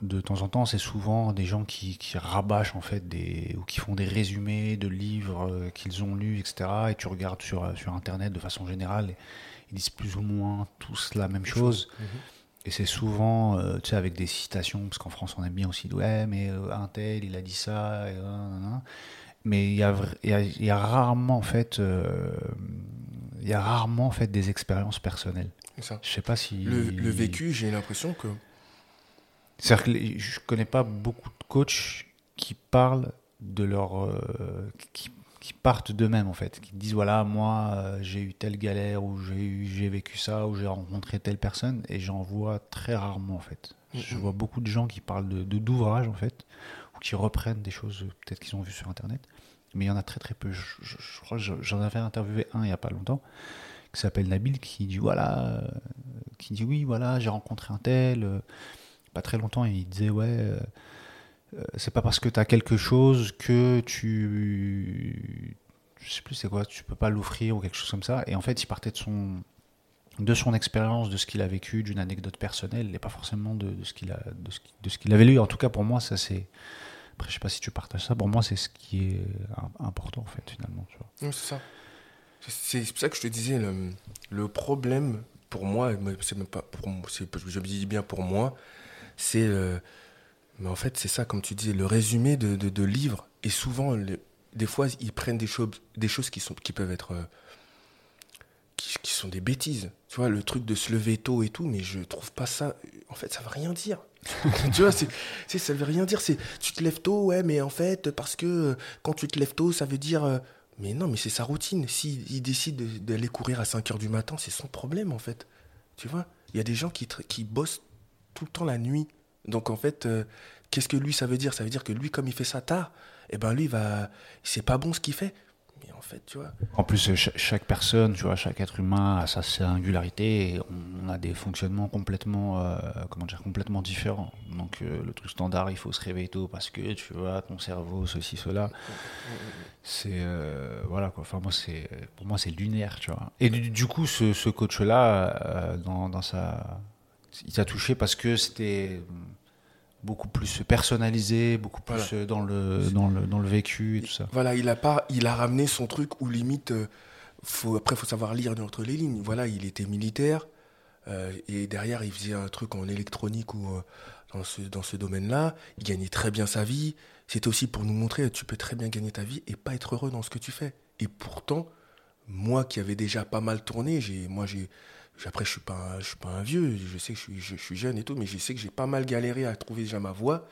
de, temps en temps, c'est souvent des gens qui, rabâchent en fait des ou qui font des résumés de livres euh, qu'ils ont lus, etc. Et tu regardes sur euh, sur internet de façon générale, ils disent plus ou moins tous la même chose. Mhm. Et c'est souvent, euh, tu sais, avec des citations, parce qu'en France on aime bien aussi, ouais, mais un tel, il a dit ça, mais il y a, y, y a, rarement en fait, il y a rarement en fait des expériences personnelles. Je sais pas si. Le, vécu, j'ai l'impression que. C'est-à-dire que je connais pas beaucoup de coachs qui parlent de leur. Euh, qui, partent d'eux-mêmes, en fait. Qui disent voilà, moi, euh, j'ai eu telle galère, ou j'ai vécu ça, ou j'ai rencontré telle personne, et j'en vois très rarement, en fait. Je vois beaucoup de gens qui parlent de d'ouvrages, en fait, ou qui reprennent des choses, peut-être qu'ils ont vues sur Internet. Mais il y en a très très peu. Je, crois que j'en avais interviewé un il n'y a pas longtemps qui s'appelle Nabil, qui dit voilà, euh, qui dit oui, voilà, j'ai rencontré un tel. Euh, pas très longtemps, il disait ouais, euh, c'est pas parce que tu as quelque chose que tu. Je sais plus c'est quoi, tu peux pas l'offrir ou quelque chose comme ça. Et en fait, il partait de son de son expérience, de ce qu'il a vécu, d'une anecdote personnelle, et pas forcément de, ce qu'il a, de ce, qu'il avait lu. En tout cas, pour moi, ça c'est. Après, je sais pas si tu partages ça. Pour moi, c'est ce qui est important en fait, finalement. c'est ça. C'est pour ça que je te disais, le, problème pour moi, c'est même pas pour je dis bien pour moi, c'est. Euh, mais en fait, c'est ça, comme tu dis, le résumé de, de, livres. Et souvent, des fois, ils prennent des choses, des choses qui, sont, qui peuvent être. Euh, qui, sont des bêtises. Tu vois, le truc de se lever tôt et tout, mais je trouve pas ça. En fait, ça veut rien dire. [LAUGHS] tu vois, c'est, ça veut rien dire. C'est, tu te lèves tôt, ouais, mais en fait, parce que euh, quand tu te lèves tôt, ça veut dire. Mais non, mais c'est sa routine. S'il il décide d'aller courir à 5 heures du matin, c'est son problème en fait. Tu vois Il y a des gens qui, qui bossent tout le temps la nuit. Donc en fait, euh, qu'est-ce que lui ça veut dire? Ça veut dire que lui, comme il fait ça tard, eh ben lui, va, c'est pas bon ce qu'il fait en plus, chaque, personne, tu vois, chaque être humain a sa singularité et on a des fonctionnements complètement, euh, comment dire, complètement différents. Donc, euh, le truc standard, il faut se réveiller tôt parce que, tu vois, ton cerveau, ceci, cela. C'est, euh, voilà, quoi. Enfin, moi, c'est, pour moi, c'est lunaire, tu vois. Et du, coup, ce, coach-là, dans sa. Il t'a touché parce que c'était beaucoup plus personnalisé, beaucoup plus euh, dans, le, dans, le, dans le vécu et tout ça. Voilà, il a, pas, il a ramené son truc où limite, euh, faut, après, il faut savoir lire entre les lignes. Voilà, il était militaire euh, et derrière, il faisait un truc en électronique ou dans ce, dans ce domaine-là. Il gagnait très bien sa vie. C'était aussi pour nous montrer, tu peux très bien gagner ta vie et pas être heureux dans ce que tu fais. Et pourtant, moi qui avais déjà pas mal tourné, j'ai, moi j'ai après, je suis pas, je suis pas un vieux, je sais que je suis, je, suis, jeune et tout, mais je sais que j'ai pas mal galéré à trouver déjà ma voie.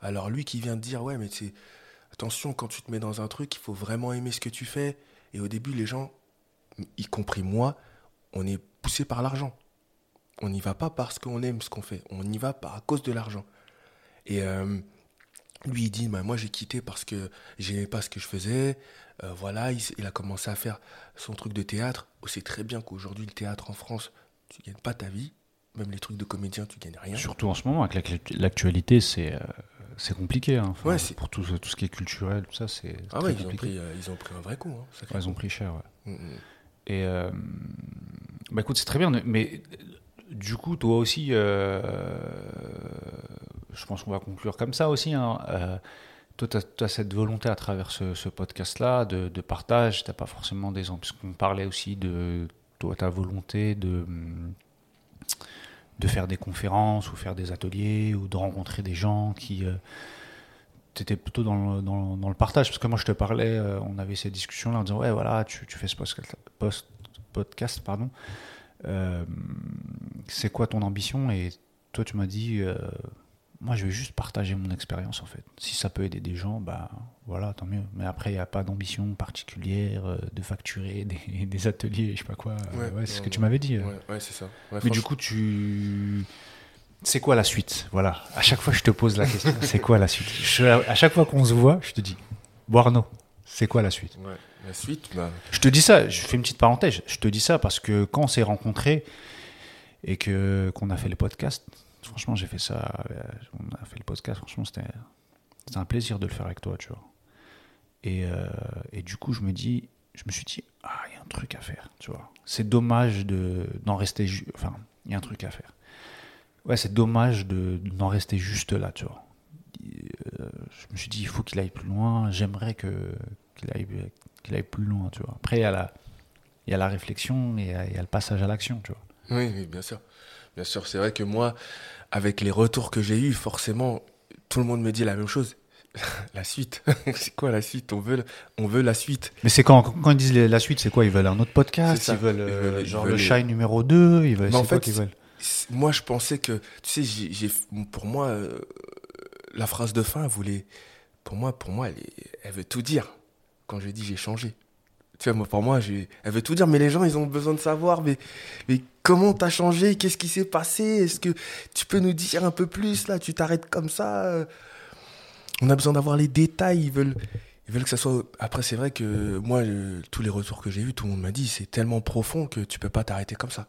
Alors lui qui vient de dire, ouais, mais c'est attention, quand tu te mets dans un truc, il faut vraiment aimer ce que tu fais. Et au début, les gens, y compris moi, on est poussé par l'argent. On n'y va pas parce qu'on aime ce qu'on fait, on y va par, à cause de l'argent. Et euh, lui, il dit, bah, moi j'ai quitté parce que j'aimais pas ce que je faisais, euh, voilà, il, a commencé à faire son truc de théâtre. On sait très bien qu'aujourd'hui, le théâtre en France, tu gagnes pas ta vie. Même les trucs de comédien, tu gagnes rien. Surtout en ce moment, avec l'actualité, c'est euh, c'est compliqué. Hein. pour tout, tout, ce qui est culturel, tout ça, c'est. Ah ouais, ils ont, pris, euh, ils ont pris un vrai coup. Hein, ils ont pris cher, ouais. Mm, mm. Et bah écoute, c'est très bien, mais du coup, toi aussi, je pense qu'on va conclure comme ça aussi. Hein, toi, tu as, cette volonté à travers ce, podcast-là de, partage. Tu pas forcément des ans, puisqu'on parlait aussi de toi, ta volonté de, de faire des conférences ou faire des ateliers ou de rencontrer des gens qui. Euh, tu étais plutôt dans le, dans, le, partage, parce que moi je te parlais, euh, on avait ces discussions-là en disant Ouais, voilà, tu, fais ce post, podcast, pardon. Euh, c'est quoi ton ambition? Et toi, tu m'as dit moi, je vais juste partager mon expérience, en fait. Si ça peut aider des gens, bah voilà, tant mieux. Mais après, il n'y a pas d'ambition particulière euh, de facturer des, [LAUGHS] des, ateliers, je sais pas quoi. Ouais, c'est ce que tu m'avais dit. Ouais, c'est ça. Mais du coup, tu. c'est quoi la suite? Voilà. À chaque fois, je te pose la question. c'est quoi la suite? À chaque fois qu'on se voit, je te dis, Boarno, c'est quoi la suite? La suite, bah... Je te dis ça, je fais une petite parenthèse. Je te dis ça parce que quand on s'est rencontrés et que qu'on a fait le podcast, franchement, j'ai fait ça. Euh, on a fait le podcast, franchement, c'était un plaisir de le faire avec toi, tu vois. Et, euh, et du coup, je me dis, je me suis dit, ah, il y a un truc à faire, tu vois. C'est dommage de d'en rester, enfin, il y a un truc à faire. Ouais, c'est dommage de d'en rester juste là, tu vois. Euh, je me suis dit, il faut qu'il aille plus loin. J'aimerais que qu'il aille qu'il aille plus loin, tu vois. Après, il y a la il y a la réflexion et il y a, le passage à l'action, tu vois. Oui, oui, bien sûr. Bien sûr, c'est vrai que moi, avec les retours que j'ai eus, forcément, tout le monde me dit la même chose. [LAUGHS] la suite. [LAUGHS] c'est quoi la suite? On veut, on veut la suite. Mais c'est quand, quand ils disent la suite, c'est quoi? Ils veulent un autre podcast? Ils veulent, euh, genre le Shine numéro 2 ils veulent, en fait, veulent? Moi, je pensais que, tu sais, j'ai, pour moi, euh, la phrase de fin, elle voulait, pour moi, pour moi elle, elle veut tout dire. Quand je dis j'ai changé. Tu vois, moi, pour moi, elle veut tout dire, mais les gens, ils ont besoin de savoir, mais, mais comment t'as changé Qu'est-ce qui s'est passé Est-ce que tu peux nous dire un peu plus, là Tu t'arrêtes comme ça euh? On a besoin d'avoir les détails, ils veulent, ils veulent que ça soit... Après, c'est vrai que moi, tous les retours que j'ai eus, tout le monde m'a dit, c'est tellement profond que tu peux pas t'arrêter comme ça.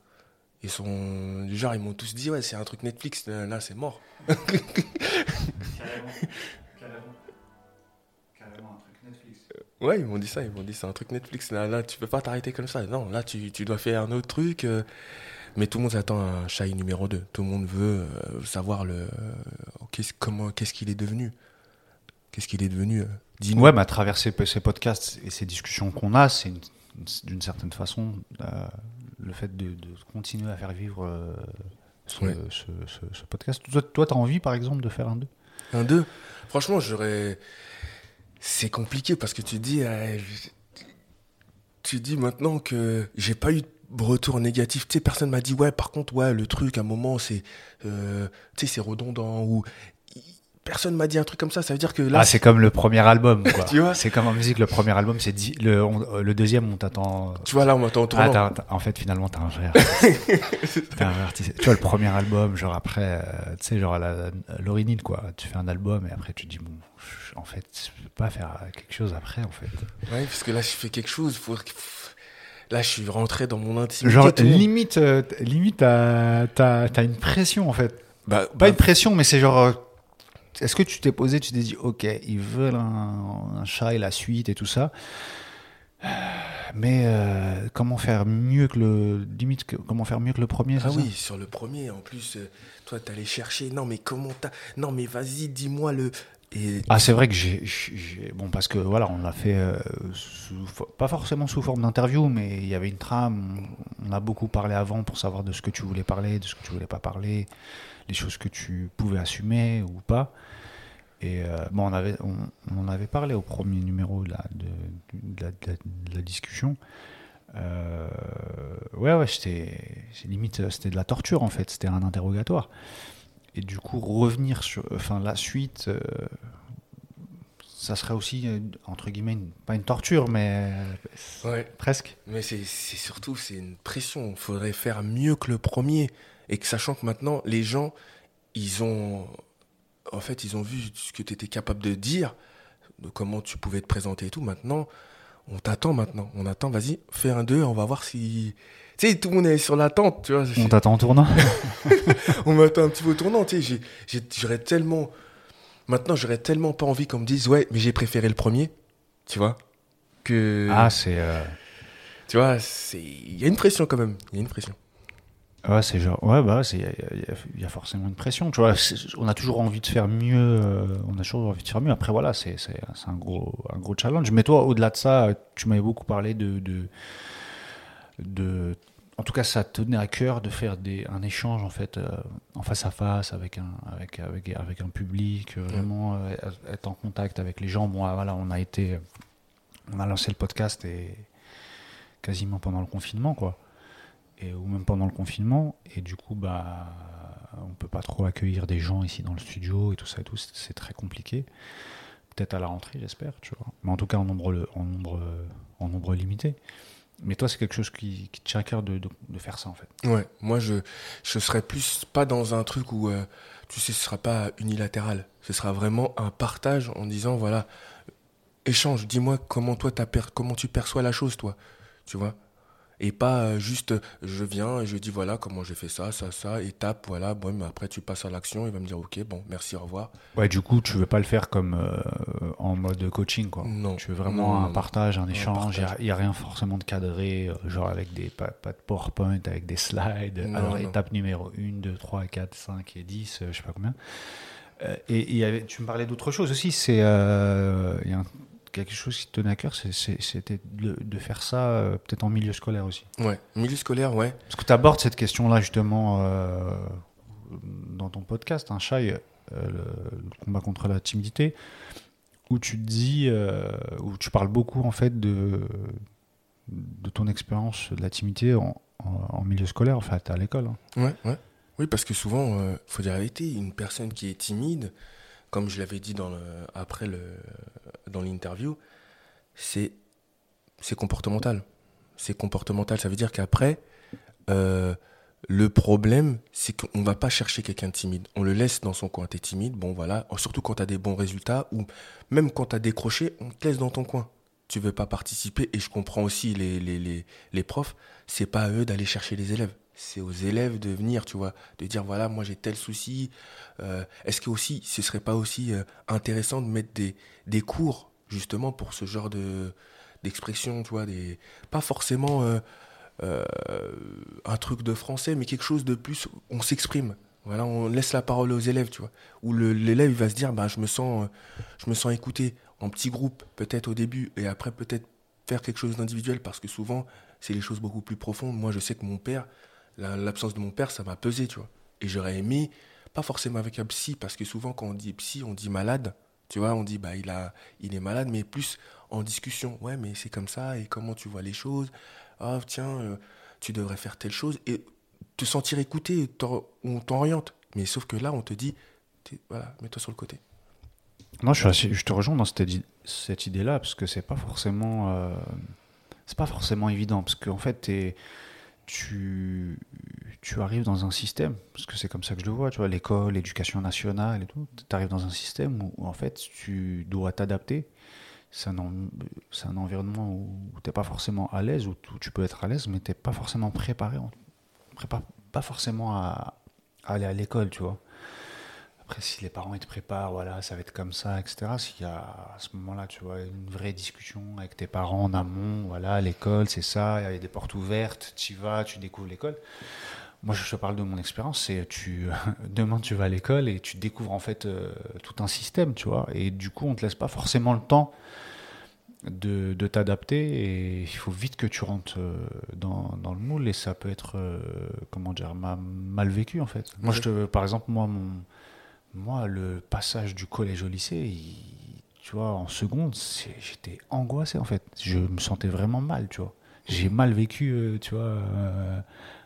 Ils sont... Genre, ils m'ont tous dit, ouais, c'est un truc Netflix, là, c'est mort. [LAUGHS] Ouais, ils m'ont dit ça, ils m'ont dit c'est un truc Netflix. Là, là, tu peux pas t'arrêter comme ça. Non, là, tu, tu dois faire un autre truc. Euh. mais tout le monde attend un Shai numéro 2. Tout le monde veut euh, savoir le, euh, qu'est-ce, comment, qu'est-ce qu'il est devenu? Qu'est-ce qu'il est devenu Dis-nous. Ouais, mais à travers ces, ces, podcasts et ces discussions qu'on a, c'est d'une certaine façon le fait de, de, continuer à faire vivre ce, ce, ce, podcast. Toi, tu as envie, par exemple, de faire un 2 Un 2 Franchement, j'aurais c'est compliqué parce que tu dis, euh, tu dis maintenant que j'ai pas eu de retour négatif. Tu sais, personne m'a dit, ouais, par contre, ouais, le truc, à un moment, c'est, euh, c'est redondant ou personne m'a dit un truc comme ça. Ça veut dire que là. Ah, c'est comme le premier album, [LAUGHS] quoi. tu vois C'est comme en musique, le premier album, c'est le, le deuxième, on t'attend. Tu vois, là, on m'attend au tournant. Ah, en fait, finalement, t'es un vrai [LAUGHS] un artiste. Tu vois, le premier album, genre après, euh, tu sais, genre à l'orinine, quoi. Tu fais un album et après, tu dis, bon, en fait, je peux pas faire quelque chose après, en fait. Ouais, parce que là, je fais quelque chose. Faut... Là, je suis rentré dans mon intimité. Genre, limite, euh, limite, t'as as, une pression, en fait. Bah, pas bah, une pression, mais c'est genre. Euh, est-ce que tu t'es posé, tu t'es dit, ok, ils veulent un, chat et la suite et tout ça. Mais euh, comment faire mieux que le limite comment faire mieux que le premier Ah oui, sur le premier en plus toi tu allais chercher non mais comment t'as non mais vas-y dis-moi le ah, c'est vrai que j'ai. Bon, parce que voilà, on l'a fait, euh, pas forcément sous forme d'interview, mais il y avait une trame. On a beaucoup parlé avant pour savoir de ce que tu voulais parler, de ce que tu voulais pas parler, les choses que tu pouvais assumer ou pas. Et euh, bon, on, avait, on, en avait parlé au premier numéro de la, de, la, discussion. Euh, ouais, ouais, c'était limite, c'était de la torture en fait, c'était un interrogatoire. Et du coup revenir sur enfin la suite euh, ça serait aussi euh, entre guillemets pas une torture mais presque. Mais c'est surtout c'est une pression. Il faudrait faire mieux que le premier et que sachant que maintenant les gens ils ont en fait ils ont vu ce que tu étais capable de dire de comment tu pouvais te présenter et tout maintenant on t'attend maintenant on attend vas-y fais un deux on va voir si tu sais, tout le monde est sur l'attente, tu vois. On t'attend au tournant [LAUGHS] On m'attend un petit peu au tournant, tu sais. J'aurais tellement. Maintenant, j'aurais tellement pas envie qu'on me dise, ouais, mais j'ai préféré le premier, tu vois. Que. Ah, c'est. Euh, tu vois, il y a une pression quand même. Il y a une pression. Ouais, c'est genre. Ouais, bah, il y, a forcément une pression, tu vois. On a toujours envie de faire mieux. Euh, on a toujours envie de faire mieux. Après, voilà, c'est un gros, un gros challenge. Mais toi, au-delà de ça, tu m'avais beaucoup parlé de, de de en tout cas, ça tenait à cœur de faire des, un échange en fait euh, en face à face avec un avec avec, avec un public, euh, vraiment être en contact avec les gens. Bon, ah, voilà, on a été, on a lancé le podcast et quasiment pendant le confinement, quoi, ou même pendant le confinement. Et du coup, bah, on peut pas trop accueillir des gens ici dans le studio et tout ça et tout. C'est très compliqué. Peut-être à la rentrée, j'espère, tu vois. Mais en tout cas, en nombre en nombre en nombre limité. Mais toi, c'est quelque chose qui, tient à cœur de, de, faire ça, en fait. Ouais, moi, je, je serais plus pas dans un truc où, euh, tu sais, ce sera pas unilatéral. Ce sera vraiment un partage en disant, voilà, échange, dis-moi comment comment tu perçois la chose, toi. Tu vois? Et pas euh, juste je viens et je dis voilà comment j'ai fait ça, ça, ça, étape, voilà, bon, mais après tu passes à l'action, il va me dire ok, bon, merci, au revoir. Ouais, du coup, tu veux pas le faire comme euh, en mode coaching, quoi. Non. Tu veux vraiment un partage, un échange, il n'y a, rien forcément de cadré, euh, genre avec des, pas, pas, de PowerPoint, avec des slides, alors étape numéro 1, 2, 3, 4, 5 et 10, je sais pas combien. et, et tu me parlais d'autre chose aussi, c'est il y a un quelque chose qui te tenait à cœur, c'était de, faire ça euh, peut-être en milieu scolaire aussi. Ouais, milieu scolaire, ouais. Parce que tu abordes cette question-là justement euh, dans ton podcast, un hein, euh, le, combat contre la timidité, où tu dis, où tu parles beaucoup en fait de, de ton expérience de la timidité en, milieu scolaire, en fait, à l'école. Hein. Ouais, ouais. Oui, parce que souvent, il faut dire la vérité, une personne qui est timide, comme je l'avais dit dans après dans l'interview, c'est comportemental. C'est comportemental. Ça veut dire qu'après, euh, le problème, c'est qu'on va pas chercher quelqu'un de timide. On le laisse dans son coin. T'es timide, bon voilà. Surtout quand tu as des bons résultats ou même quand tu as décroché, on te laisse dans ton coin. Tu veux pas participer. Et je comprends aussi les, les, les, les profs. C'est pas à eux d'aller chercher les élèves c'est aux élèves de venir, tu vois, de dire voilà, moi j'ai tel souci. Euh, est-ce que aussi, ce serait pas aussi euh, intéressant de mettre des, des cours justement pour ce genre de d'expression, tu vois, des pas forcément euh, un truc de français, mais quelque chose de plus, on s'exprime. Voilà, on laisse la parole aux élèves, tu vois, où l'élève va se dire bah je me sens, je me sens écouté en petit groupe peut-être au début et après peut-être faire quelque chose d'individuel parce que souvent c'est les choses beaucoup plus profondes. Moi je sais que mon père l'absence de mon père, ça m'a pesé, tu vois. Et j'aurais aimé, pas forcément avec un psy, parce que souvent quand on dit psy, on dit malade, tu vois, on dit bah il a, il est malade, mais plus en discussion. Ouais, mais c'est comme ça, et comment tu vois les choses? Ah tiens, euh, tu devrais faire telle chose, et te sentir écouté, on t'oriente. Mais sauf que là, on te dit, voilà, mets-toi sur le côté. Moi, je, te rejoins dans cette, cette idée-là, parce que c'est pas forcément, euh, c'est pas forcément évident, parce qu'en fait, t'es tu, tu arrives dans un système, parce que c'est comme ça que je le vois, tu vois, l'école, l'éducation nationale et tout, tu arrives dans un système où, en fait tu dois t'adapter. C'est un, un, environnement où, tu n'es pas forcément à l'aise, où tu peux être à l'aise, mais tu n'es pas forcément préparé, pas forcément à, à aller à l'école, tu vois. Après, si les parents ils te préparent, voilà, ça va être comme ça, etc. S'il y a à ce moment-là, tu vois, une vraie discussion avec tes parents en amont, voilà, l'école, c'est ça, il y a des portes ouvertes, tu vas, tu découvres l'école. Moi, je te parle de mon expérience, c'est tu [LAUGHS] demain tu vas à l'école et tu découvres en fait euh, tout un système, tu vois, et du coup, on te laisse pas forcément le temps de, de t'adapter et il faut vite que tu rentres euh, dans, dans, le moule et ça peut être, euh, comment dire, mal vécu en fait. Moi, je te, par exemple, moi, mon moi, le passage du collège au lycée, tu vois, en seconde, j'étais angoissé en fait. Je me sentais vraiment mal, tu vois. J'ai mal vécu, euh, tu vois, euh,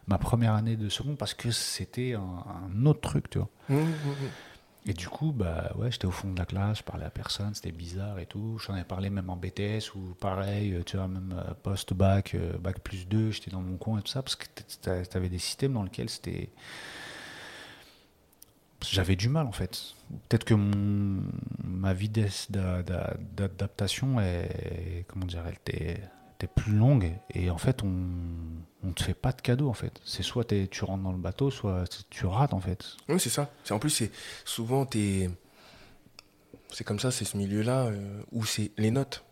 ma première année de seconde parce que c'était un, autre truc, tu vois. Mmh, mmh, mmh. Et du coup, bah ouais, j'étais au fond de la classe, je parlais à personne, c'était bizarre et tout. J'en ai parlé même en BTS ou pareil, tu vois, même euh, post-bac, bac plus 2, j'étais dans mon coin et tout ça parce que tu avais des systèmes dans lesquels c'était j'avais du mal en fait. Peut-être que mon, ma vitesse d'adaptation est, comment dire, elle était, plus longue et en fait on on te fait pas de cadeau en fait. C'est soit tu rentres dans le bateau, soit tu rates en fait. Oui c'est ça. En plus c'est souvent es c'est comme ça, c'est ce milieu-là euh, où c'est les notes.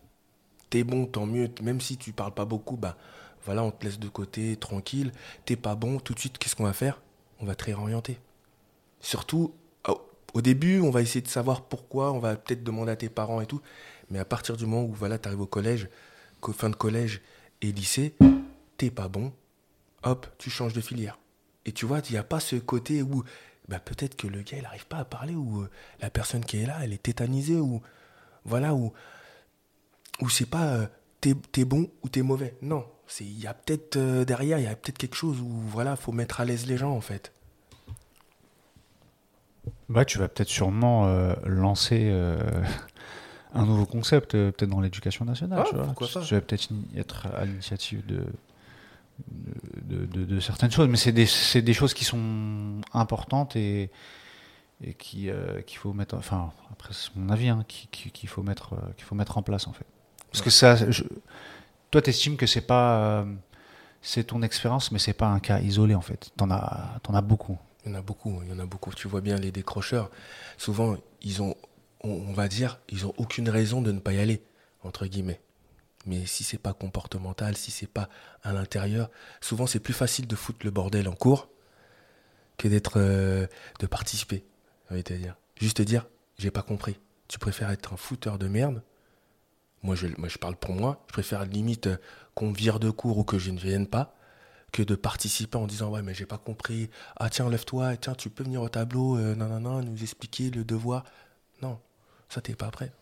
T'es bon, tant mieux. Même si tu parles pas beaucoup, bah voilà, on te laisse de côté, tranquille. T'es pas bon, tout de suite, qu'est-ce qu'on va faire? On va te réorienter. Surtout, au début, on va essayer de savoir pourquoi, on va peut-être demander à tes parents et tout. Mais à partir du moment où voilà, tu arrives au collège, fin de collège et lycée, t'es pas bon, hop, tu changes de filière. Et tu vois, il n'y a pas ce côté où bah, peut-être que le gars, il n'arrive pas à parler, ou euh, la personne qui est là, elle est tétanisée, ou voilà, ou, c'est pas euh, t'es es bon ou t'es mauvais. Non, il y a peut-être euh, derrière, il y a peut-être quelque chose où voilà, faut mettre à l'aise les gens en fait. Bah, tu vas peut-être sûrement euh, lancer euh, [LAUGHS] un nouveau concept, euh, peut-être dans l'éducation nationale. Ah, tu vois. pas. Je vais peut-être être à l'initiative de, de, de- de certaines choses, mais c'est des, des choses qui sont importantes et, et qui qu'il faut mettre. Enfin, après, c'est mon avis, hein, qui- qui- qu'il faut, mettre, qu'il faut mettre en place, en fait. Parce que ça. je- toi, tu estimes que c'est pas. c'est ton expérience, mais c'est pas un cas isolé, en fait. T'en as, t'en as beaucoup. Il y en a beaucoup, il y en a beaucoup. Tu vois bien les décrocheurs. Souvent, ils ont, on, va dire, ils ont aucune raison de ne pas y aller, entre guillemets. Mais si c'est pas comportemental, si c'est pas à l'intérieur, souvent c'est plus facile de foutre le bordel en cours que d'être, euh, de participer. j'ai envie de te dire. Juste te dire, j'ai pas compris. Tu préfères être un fouteur de merde? Moi, je, moi, je parle pour moi. Je préfère limite euh, qu'on me vire de cours ou que je ne vienne pas que de participer en disant ouais mais j'ai pas compris ah tiens lève-toi tiens tu peux venir au tableau euh, non non non nous expliquer le devoir non ça t'es pas prêt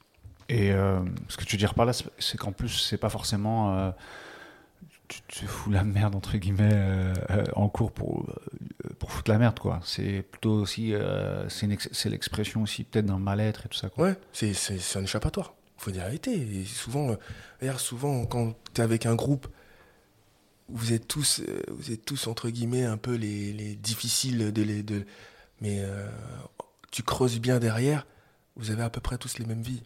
Et euh, ce que tu veux dire par là, c'est- qu'en plus, c'est pas forcément. euh, tu te fous la merde, entre guillemets, euh, en cours pour, pour foutre la merde, quoi. C'est plutôt aussi. c'est l'expression aussi, peut-être, d'un mal-être et tout ça, quoi. ouais c'est c'est un échappatoire faut dire la vérité et souvent regarde, souvent quand t'es avec un groupe vous êtes tous euh, vous êtes tous entre guillemets un peu les, les difficiles de les de mais euh, tu creuses bien derrière vous avez à peu près tous les mêmes vies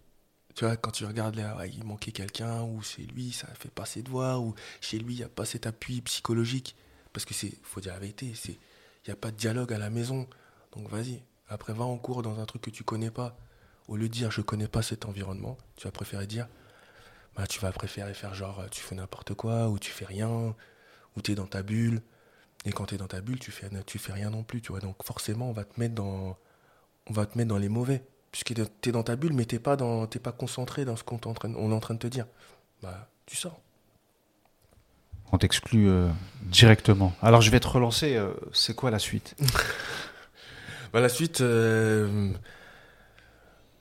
tu vois, quand tu regardes là, il manquait quelqu'un, ou chez lui, ça fait pas ses devoirs, ou chez lui, il n'y a pas cet appui psychologique. Parce que c'est, faut dire la vérité, il n'y a pas de dialogue à la maison. Donc vas-y, après va en cours dans un truc que tu connais pas. Au lieu de dire je connais pas cet environnement, tu vas préférer dire, bah tu vas préférer faire genre tu fais n'importe quoi, ou tu fais rien, ou tu es dans ta bulle. Et quand tu es dans ta bulle, tu fais, tu fais rien non plus, tu vois. Donc forcément, on va te mettre dans, on va te mettre dans les mauvais puisque tu es dans ta bulle, mais t'es pas, dans, pas concentré dans ce qu'on est en train, on est en train de te dire. Bah, tu sors. On t'exclut euh, directement. Alors, je vais te relancer. euh, c'est quoi la suite? [LAUGHS] Bah, la suite, euh,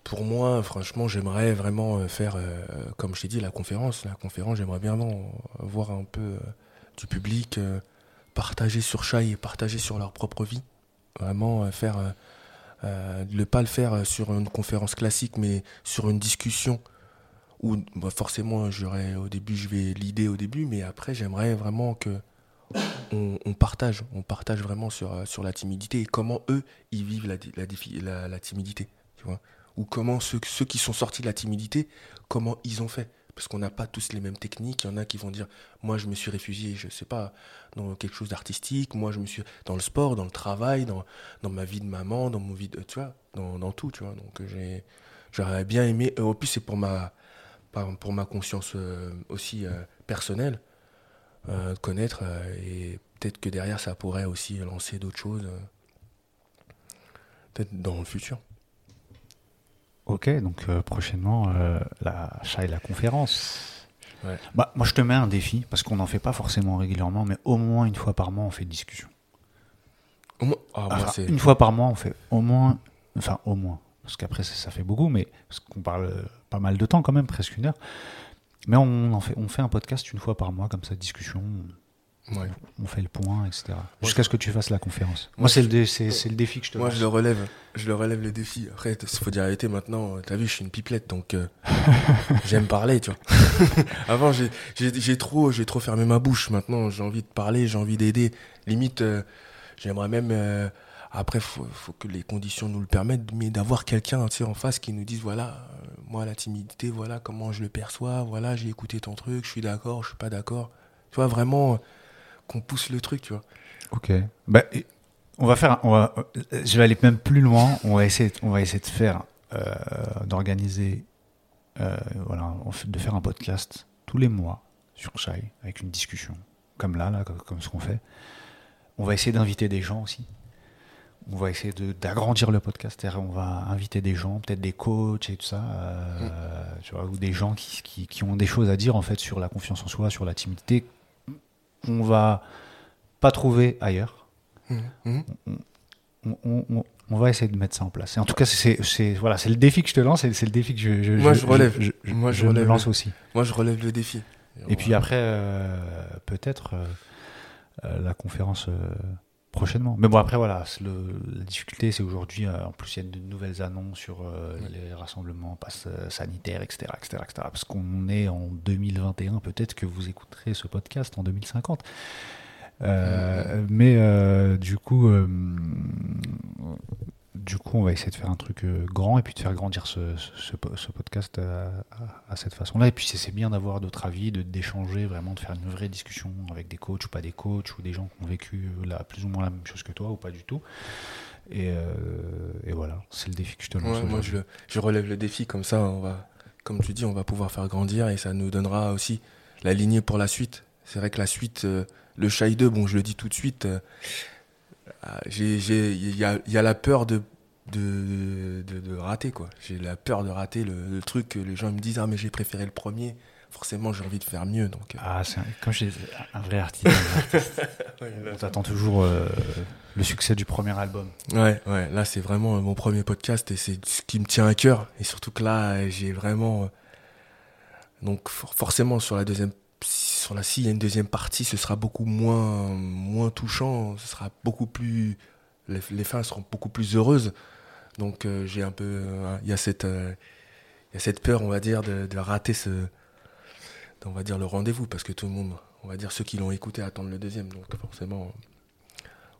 pour moi, franchement, j'aimerais vraiment faire, comme je t'ai dit, la conférence. La conférence, j'aimerais bien voir un peu du public euh, partager sur Chai et partager sur leur propre vie. Vraiment euh, faire. euh, ne pas le faire sur une conférence classique, mais sur une discussion où bah, forcément j'aurais au début je vais l'idée au début, mais après j'aimerais vraiment que on, partage, on partage vraiment sur sur la timidité et comment eux ils vivent la, la timidité, tu vois, ou comment ceux, ceux qui sont sortis de la timidité, comment ils ont fait. Parce qu'on n'a pas tous les mêmes techniques. Il y en a qui vont dire Moi, je me suis réfugié, je sais pas, dans quelque chose d'artistique. Moi, je me suis. dans le sport, dans le travail, dans, dans ma vie de maman, dans mon vie de. Tu vois, dans, dans tout, tu vois. Donc, j'aurais bien aimé. euh, Au plus, c'est pour ma, pour ma conscience euh, aussi euh, personnelle, euh, connaître. euh, et peut-être que derrière, ça pourrait aussi lancer d'autres choses. euh, peut-être dans le futur. Ok, donc euh, prochainement, euh, la Chai, la conférence. Ouais. Bah, moi, je te mets un défi, parce qu'on n'en fait pas forcément régulièrement, mais au moins une fois par mois, on fait une discussion. Au moins- ah, moi, Enfin, c'est- une fois par mois, on fait au moins, enfin au moins, parce qu'après ça, ça fait beaucoup, mais parce qu'on parle euh, pas mal de temps quand même, presque une heure. Mais on en fait, on fait un podcast une fois par mois comme ça, discussion, ouais. on fait le point, etc. Jusqu'à ce que tu fasses la conférence. Moi, c'est le, dé- défi que je te Moi, lance. je le relève. Je le relève le défi. Après, il faut dire la vérité maintenant. T'as vu, je suis une pipelette, donc euh, [LAUGHS] j'aime parler, tu vois. [LAUGHS] Avant, j'ai, trop, j'ai trop fermé ma bouche. Maintenant, j'ai envie de parler, j'ai envie d'aider. Limite, euh, j'aimerais même. euh, après, faut, faut que les conditions nous le permettent, mais d'avoir quelqu'un, tu sais, en face qui nous dise voilà, euh, moi la timidité, voilà comment je le perçois, voilà, j'ai écouté ton truc, je suis d'accord, je suis pas d'accord. Tu vois vraiment euh, qu'on pousse le truc, tu vois. Ok. Bah, on va faire. On va, euh, je vais aller même plus loin. On va essayer. On va essayer de faire, euh, d'organiser, euh, voilà, de faire un podcast tous les mois sur Chai avec une discussion, comme là, là, comme, ce qu'on fait. On va essayer d'inviter des gens aussi. On va essayer d'agrandir le podcast. On va inviter des gens, peut-être des coachs et tout ça, euh, tu vois, ou des gens qui, qui, qui ont des choses à dire en fait sur la confiance en soi, sur la timidité. On va pas trouver ailleurs. Mhm. Mhm. On, on- on- on va essayer de mettre ça en place. Et en tout cas, c'est voilà, le défi que je te lance, et c'est le défi que je, je- Moi, je relève. je, Moi, je me relève. lance aussi. Moi, je relève le défi. Et puis après, euh, peut-être euh, la conférence euh, prochainement. Mais bon, après, voilà, la difficulté, c'est aujourd'hui, euh, en plus, il y a de nouvelles annonces sur euh, les rassemblements, passe sanitaires, etc., etc., etc. Parce qu'on est en 2021, peut-être que vous écouterez ce podcast en 2050. Euh, mais du coup, du coup, on va essayer de faire un truc euh, grand et puis de faire grandir ce, podcast à, cette façon-là. Et puis, c'est bien d'avoir d'autres avis, d'échanger, vraiment de faire une vraie discussion avec des coachs ou pas des coachs ou des gens qui ont vécu là, plus ou moins la même chose que toi ou pas du tout. Et, euh, voilà, c'est le défi que je te lance. moi, je, relève le défi comme ça, on va, comme tu dis, on va pouvoir faire grandir et ça nous donnera aussi la lignée pour la suite. C'est vrai que la suite, euh, le Shai 2, bon, je le dis tout de suite. il y y a la peur de de, de, rater quoi. J'ai la peur de rater le, truc que les gens me disent ah mais j'ai préféré le premier. Forcément j'ai envie de faire mieux donc. Euh. Ah c'est comme je un vrai artiste. [LAUGHS] On t'attend toujours euh, le succès du premier album. Ouais ouais là c'est vraiment mon premier podcast et c'est ce qui me tient à cœur et surtout que là j'ai vraiment euh, donc forcément sur la deuxième sur la s'il y a une deuxième partie ce sera beaucoup moins moins touchant ce sera beaucoup plus les, les fins seront beaucoup plus heureuses donc euh, j'ai un peu, euh, il y a cette, euh, y a cette peur, on va dire, de, rater ce, on va dire le rendez-vous parce que tout le monde, on va dire ceux qui l'ont écouté attendent le deuxième, donc forcément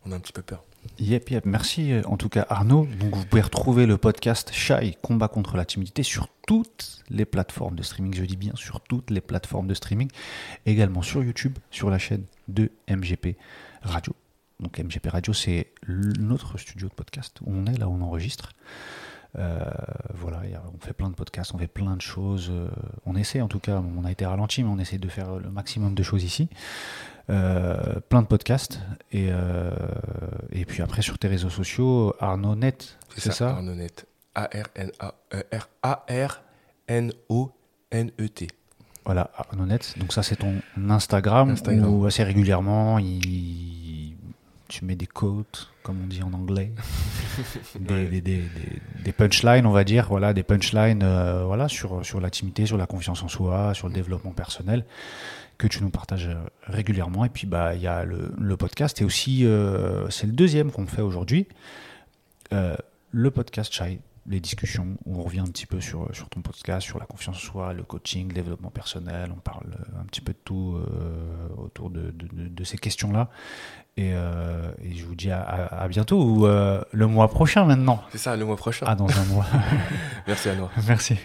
on a un petit peu peur. Yep, yep. Merci en tout cas Arnaud. Donc vous pouvez retrouver le podcast Shy Combat contre la timidité sur toutes les plateformes de streaming, je dis bien sur toutes les plateformes de streaming, également sur YouTube, sur la chaîne de MGP Radio. Donc MGP Radio, c'est notre studio de podcast où on est, là où on enregistre. Euh, voilà, on fait plein de podcasts, on fait plein de choses. Euh, on essaie en tout cas, on a été ralenti, mais on essaie de faire le maximum de choses ici. Euh, plein de podcasts. Et, et puis après, sur tes réseaux sociaux, Arnaud Net, c'est ça, Arnaud Net. A-R-N-A-R-N-O-N-E-T. Voilà, Arnaud Net. Donc ça, c'est ton Instagram, Instagram. où assez régulièrement, il tu mets des quotes, comme on dit en anglais, [LAUGHS] des, des, des, punchlines, on va dire, voilà, des punchlines euh, voilà, sur, sur l'intimité, sur la confiance en soi, sur le développement personnel, que tu nous partages euh, régulièrement. Et puis, bah, il y a le, le, podcast, et aussi, euh, c'est le deuxième qu'on fait aujourd'hui, le podcast Chai les discussions où on revient un petit peu sur, sur ton podcast, sur la confiance en soi, le coaching, le développement personnel. On parle un petit peu de tout autour de, de, de, ces questions-là. Euh, et, je vous dis à, bientôt ou euh, le mois prochain maintenant. C'est ça, le mois prochain. Ah, dans un mois. [LAUGHS] Merci à nous. Merci.